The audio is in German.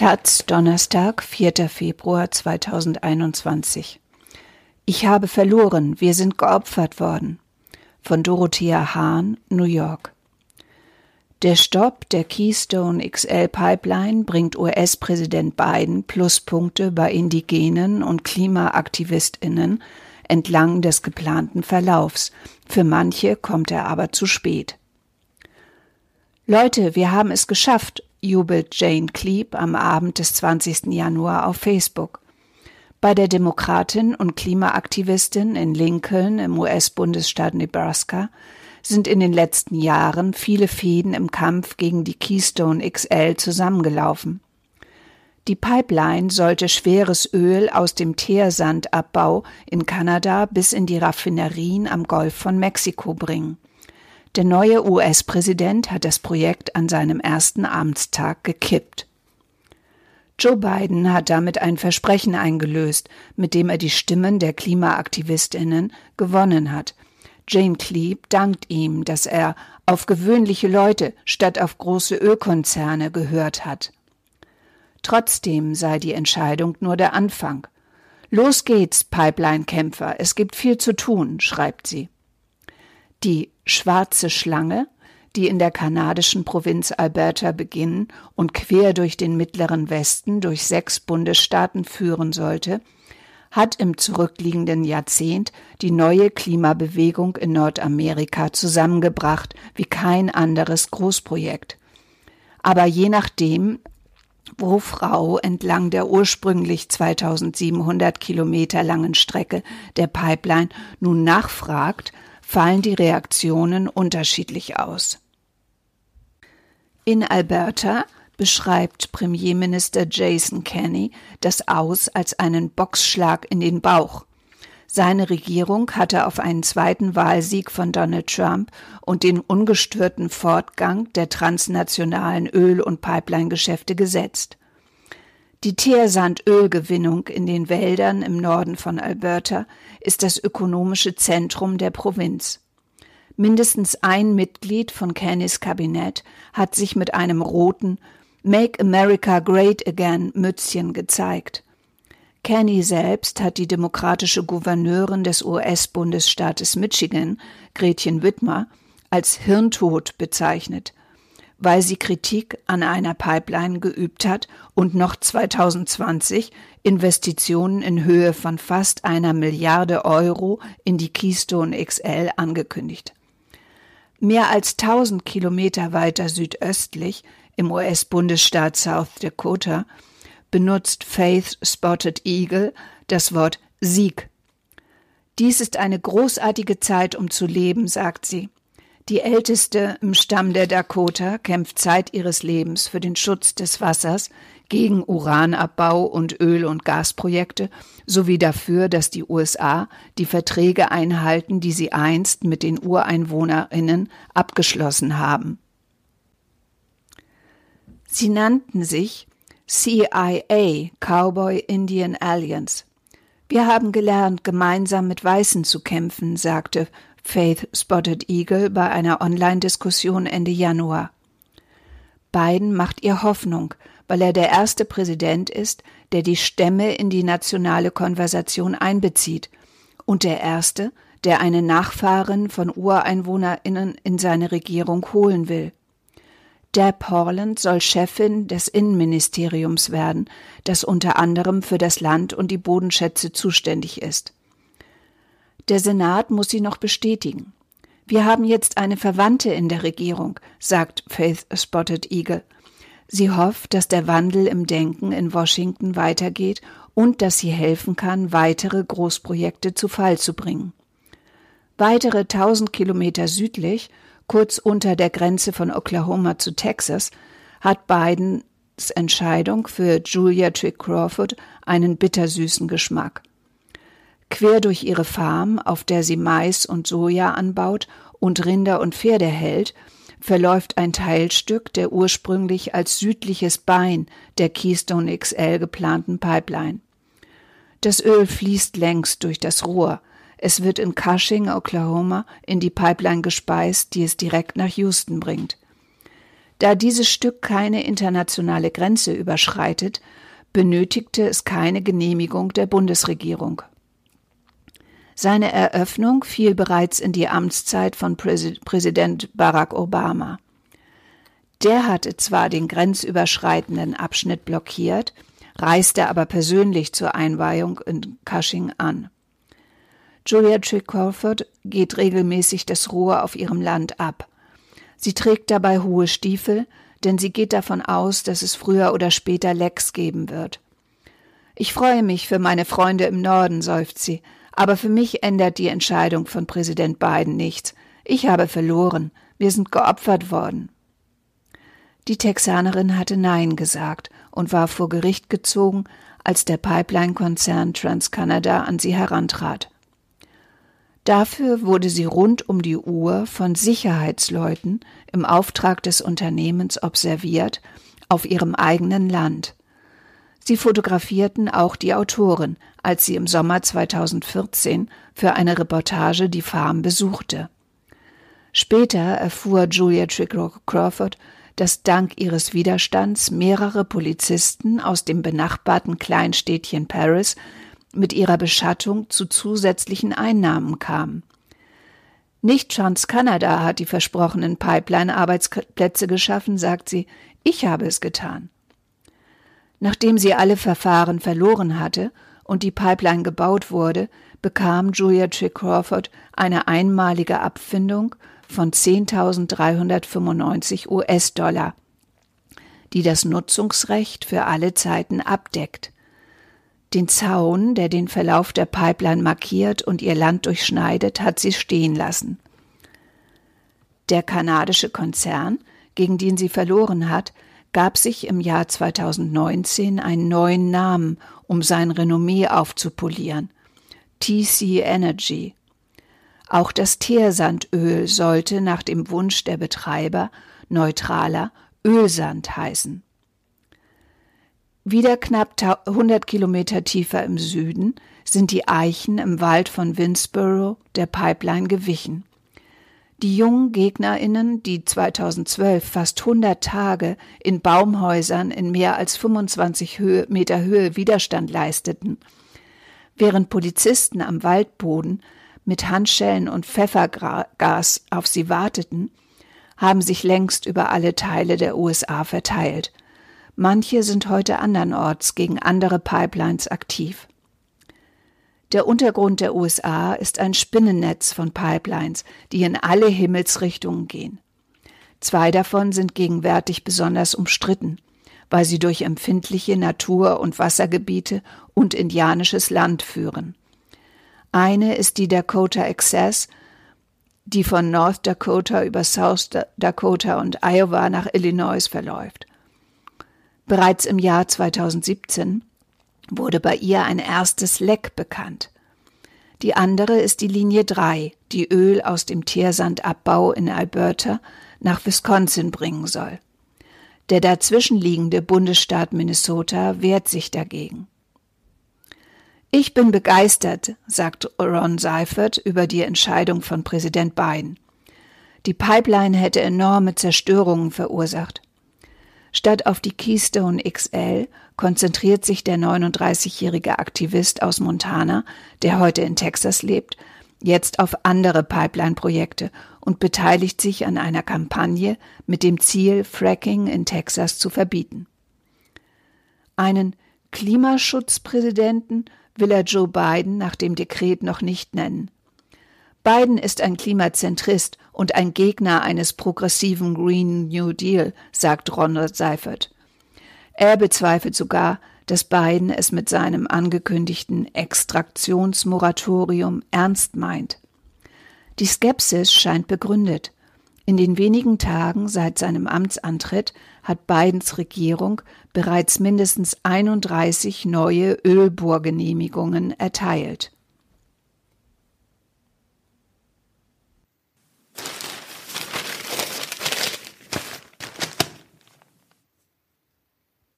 Taz, Donnerstag, 4. Februar 2021. Ich habe verloren, wir sind geopfert worden. Von Dorothea Hahn, New York. Der Stopp der Keystone XL Pipeline bringt US-Präsident Biden Pluspunkte bei Indigenen und Klimaaktivistinnen entlang des geplanten Verlaufs. Für manche kommt er aber zu spät. Leute, wir haben es geschafft, jubelt Jane Kleeb am Abend des 20. Januar auf Facebook. Bei der Demokratin und Klimaaktivistin in Lincoln im US-Bundesstaat Nebraska sind in den letzten Jahren viele Fäden im Kampf gegen die Keystone XL zusammengelaufen. Die Pipeline sollte schweres Öl aus dem Teersandabbau in Kanada bis in die Raffinerien am Golf von Mexiko bringen. Der neue US-Präsident hat das Projekt an seinem ersten Amtstag gekippt. Joe Biden hat damit ein Versprechen eingelöst, mit dem er die Stimmen der Klimaaktivistinnen gewonnen hat. Jane Kleeb dankt ihm, dass er auf gewöhnliche Leute statt auf große Ölkonzerne gehört hat. Trotzdem sei die Entscheidung nur der Anfang. Los geht's, Pipeline-Kämpfer, es gibt viel zu tun, schreibt sie. Die schwarze Schlange, die in der kanadischen Provinz Alberta beginnen und quer durch den mittleren Westen durch sechs Bundesstaaten führen sollte, hat im zurückliegenden Jahrzehnt die neue Klimabewegung in Nordamerika zusammengebracht wie kein anderes Großprojekt. Aber je nachdem, wo Frau entlang der ursprünglich 2700 Kilometer langen Strecke der Pipeline nun nachfragt, fallen die Reaktionen unterschiedlich aus. In Alberta beschreibt Premierminister Jason Kenney das Aus als einen Boxschlag in den Bauch. Seine Regierung hatte auf einen zweiten Wahlsieg von Donald Trump und den ungestörten Fortgang der transnationalen Öl- und Pipeline-Geschäfte gesetzt. Die Teersandölgewinnung in den Wäldern im Norden von Alberta ist das ökonomische Zentrum der Provinz. Mindestens ein Mitglied von Kennys Kabinett hat sich mit einem roten Make America Great Again Mützchen gezeigt. Kenny selbst hat die demokratische Gouverneurin des US-Bundesstaates Michigan, Gretchen Whitmer, als Hirntod bezeichnet weil sie Kritik an einer Pipeline geübt hat und noch 2020 Investitionen in Höhe von fast einer Milliarde Euro in die Keystone XL angekündigt. Mehr als 1000 Kilometer weiter südöstlich im US-Bundesstaat South Dakota benutzt Faith Spotted Eagle das Wort Sieg. Dies ist eine großartige Zeit, um zu leben, sagt sie. Die älteste im Stamm der Dakota kämpft Zeit ihres Lebens für den Schutz des Wassers, gegen Uranabbau und Öl- und Gasprojekte sowie dafür, dass die USA die Verträge einhalten, die sie einst mit den Ureinwohnerinnen abgeschlossen haben. Sie nannten sich CIA Cowboy Indian Alliance. Wir haben gelernt, gemeinsam mit Weißen zu kämpfen, sagte Faith Spotted Eagle bei einer Online-Diskussion Ende Januar. Biden macht ihr Hoffnung, weil er der erste Präsident ist, der die Stämme in die nationale Konversation einbezieht und der erste, der eine Nachfahrin von Ureinwohnerinnen in seine Regierung holen will. Deb Horland soll Chefin des Innenministeriums werden, das unter anderem für das Land und die Bodenschätze zuständig ist. Der Senat muss sie noch bestätigen. Wir haben jetzt eine Verwandte in der Regierung, sagt Faith Spotted Eagle. Sie hofft, dass der Wandel im Denken in Washington weitergeht und dass sie helfen kann, weitere Großprojekte zu Fall zu bringen. Weitere tausend Kilometer südlich, kurz unter der Grenze von Oklahoma zu Texas, hat Bidens Entscheidung für Julia Trick Crawford einen bittersüßen Geschmack. Quer durch ihre Farm, auf der sie Mais und Soja anbaut und Rinder und Pferde hält, verläuft ein Teilstück der ursprünglich als südliches Bein der Keystone XL geplanten Pipeline. Das Öl fließt längst durch das Rohr. Es wird in Cushing, Oklahoma, in die Pipeline gespeist, die es direkt nach Houston bringt. Da dieses Stück keine internationale Grenze überschreitet, benötigte es keine Genehmigung der Bundesregierung. Seine Eröffnung fiel bereits in die Amtszeit von Präsident Barack Obama. Der hatte zwar den grenzüberschreitenden Abschnitt blockiert, reiste aber persönlich zur Einweihung in Cushing an. Julia Trick Crawford geht regelmäßig das Rohr auf ihrem Land ab. Sie trägt dabei hohe Stiefel, denn sie geht davon aus, dass es früher oder später Lecks geben wird. Ich freue mich für meine Freunde im Norden, seufzt sie, aber für mich ändert die Entscheidung von Präsident Biden nichts. Ich habe verloren. Wir sind geopfert worden. Die Texanerin hatte Nein gesagt und war vor Gericht gezogen, als der Pipeline-Konzern TransCanada an sie herantrat. Dafür wurde sie rund um die Uhr von Sicherheitsleuten im Auftrag des Unternehmens observiert auf ihrem eigenen Land. Sie fotografierten auch die Autorin, als sie im Sommer 2014 für eine Reportage die Farm besuchte. Später erfuhr Julia Trickrock Crawford, dass dank ihres Widerstands mehrere Polizisten aus dem benachbarten Kleinstädtchen Paris mit ihrer Beschattung zu zusätzlichen Einnahmen kamen. Nicht TransCanada hat die versprochenen Pipeline-Arbeitsplätze geschaffen, sagt sie, ich habe es getan. Nachdem sie alle Verfahren verloren hatte und die Pipeline gebaut wurde, bekam Julia Trick Crawford eine einmalige Abfindung von 10.395 US-Dollar, die das Nutzungsrecht für alle Zeiten abdeckt. Den Zaun, der den Verlauf der Pipeline markiert und ihr Land durchschneidet, hat sie stehen lassen. Der kanadische Konzern, gegen den sie verloren hat, gab sich im Jahr 2019 einen neuen Namen, um sein Renommee aufzupolieren. TC Energy. Auch das Teersandöl sollte nach dem Wunsch der Betreiber neutraler Ölsand heißen. Wieder knapp 100 Kilometer tiefer im Süden sind die Eichen im Wald von Winsboro der Pipeline gewichen. Die jungen GegnerInnen, die 2012 fast 100 Tage in Baumhäusern in mehr als 25 Höhe, Meter Höhe Widerstand leisteten, während Polizisten am Waldboden mit Handschellen und Pfeffergas auf sie warteten, haben sich längst über alle Teile der USA verteilt. Manche sind heute andernorts gegen andere Pipelines aktiv. Der Untergrund der USA ist ein Spinnennetz von Pipelines, die in alle Himmelsrichtungen gehen. Zwei davon sind gegenwärtig besonders umstritten, weil sie durch empfindliche Natur- und Wassergebiete und indianisches Land führen. Eine ist die Dakota Access, die von North Dakota über South Dakota und Iowa nach Illinois verläuft. Bereits im Jahr 2017 wurde bei ihr ein erstes Leck bekannt. Die andere ist die Linie 3, die Öl aus dem Teersandabbau in Alberta nach Wisconsin bringen soll. Der dazwischenliegende Bundesstaat Minnesota wehrt sich dagegen. Ich bin begeistert, sagt Ron Seifert über die Entscheidung von Präsident Biden. Die Pipeline hätte enorme Zerstörungen verursacht. Statt auf die Keystone XL konzentriert sich der 39-jährige Aktivist aus Montana, der heute in Texas lebt, jetzt auf andere Pipeline-Projekte und beteiligt sich an einer Kampagne mit dem Ziel, Fracking in Texas zu verbieten. Einen Klimaschutzpräsidenten will er Joe Biden nach dem Dekret noch nicht nennen. Biden ist ein Klimazentrist und ein Gegner eines progressiven Green New Deal, sagt Ronald Seifert. Er bezweifelt sogar, dass Biden es mit seinem angekündigten Extraktionsmoratorium ernst meint. Die Skepsis scheint begründet. In den wenigen Tagen seit seinem Amtsantritt hat Bidens Regierung bereits mindestens 31 neue Ölbohrgenehmigungen erteilt.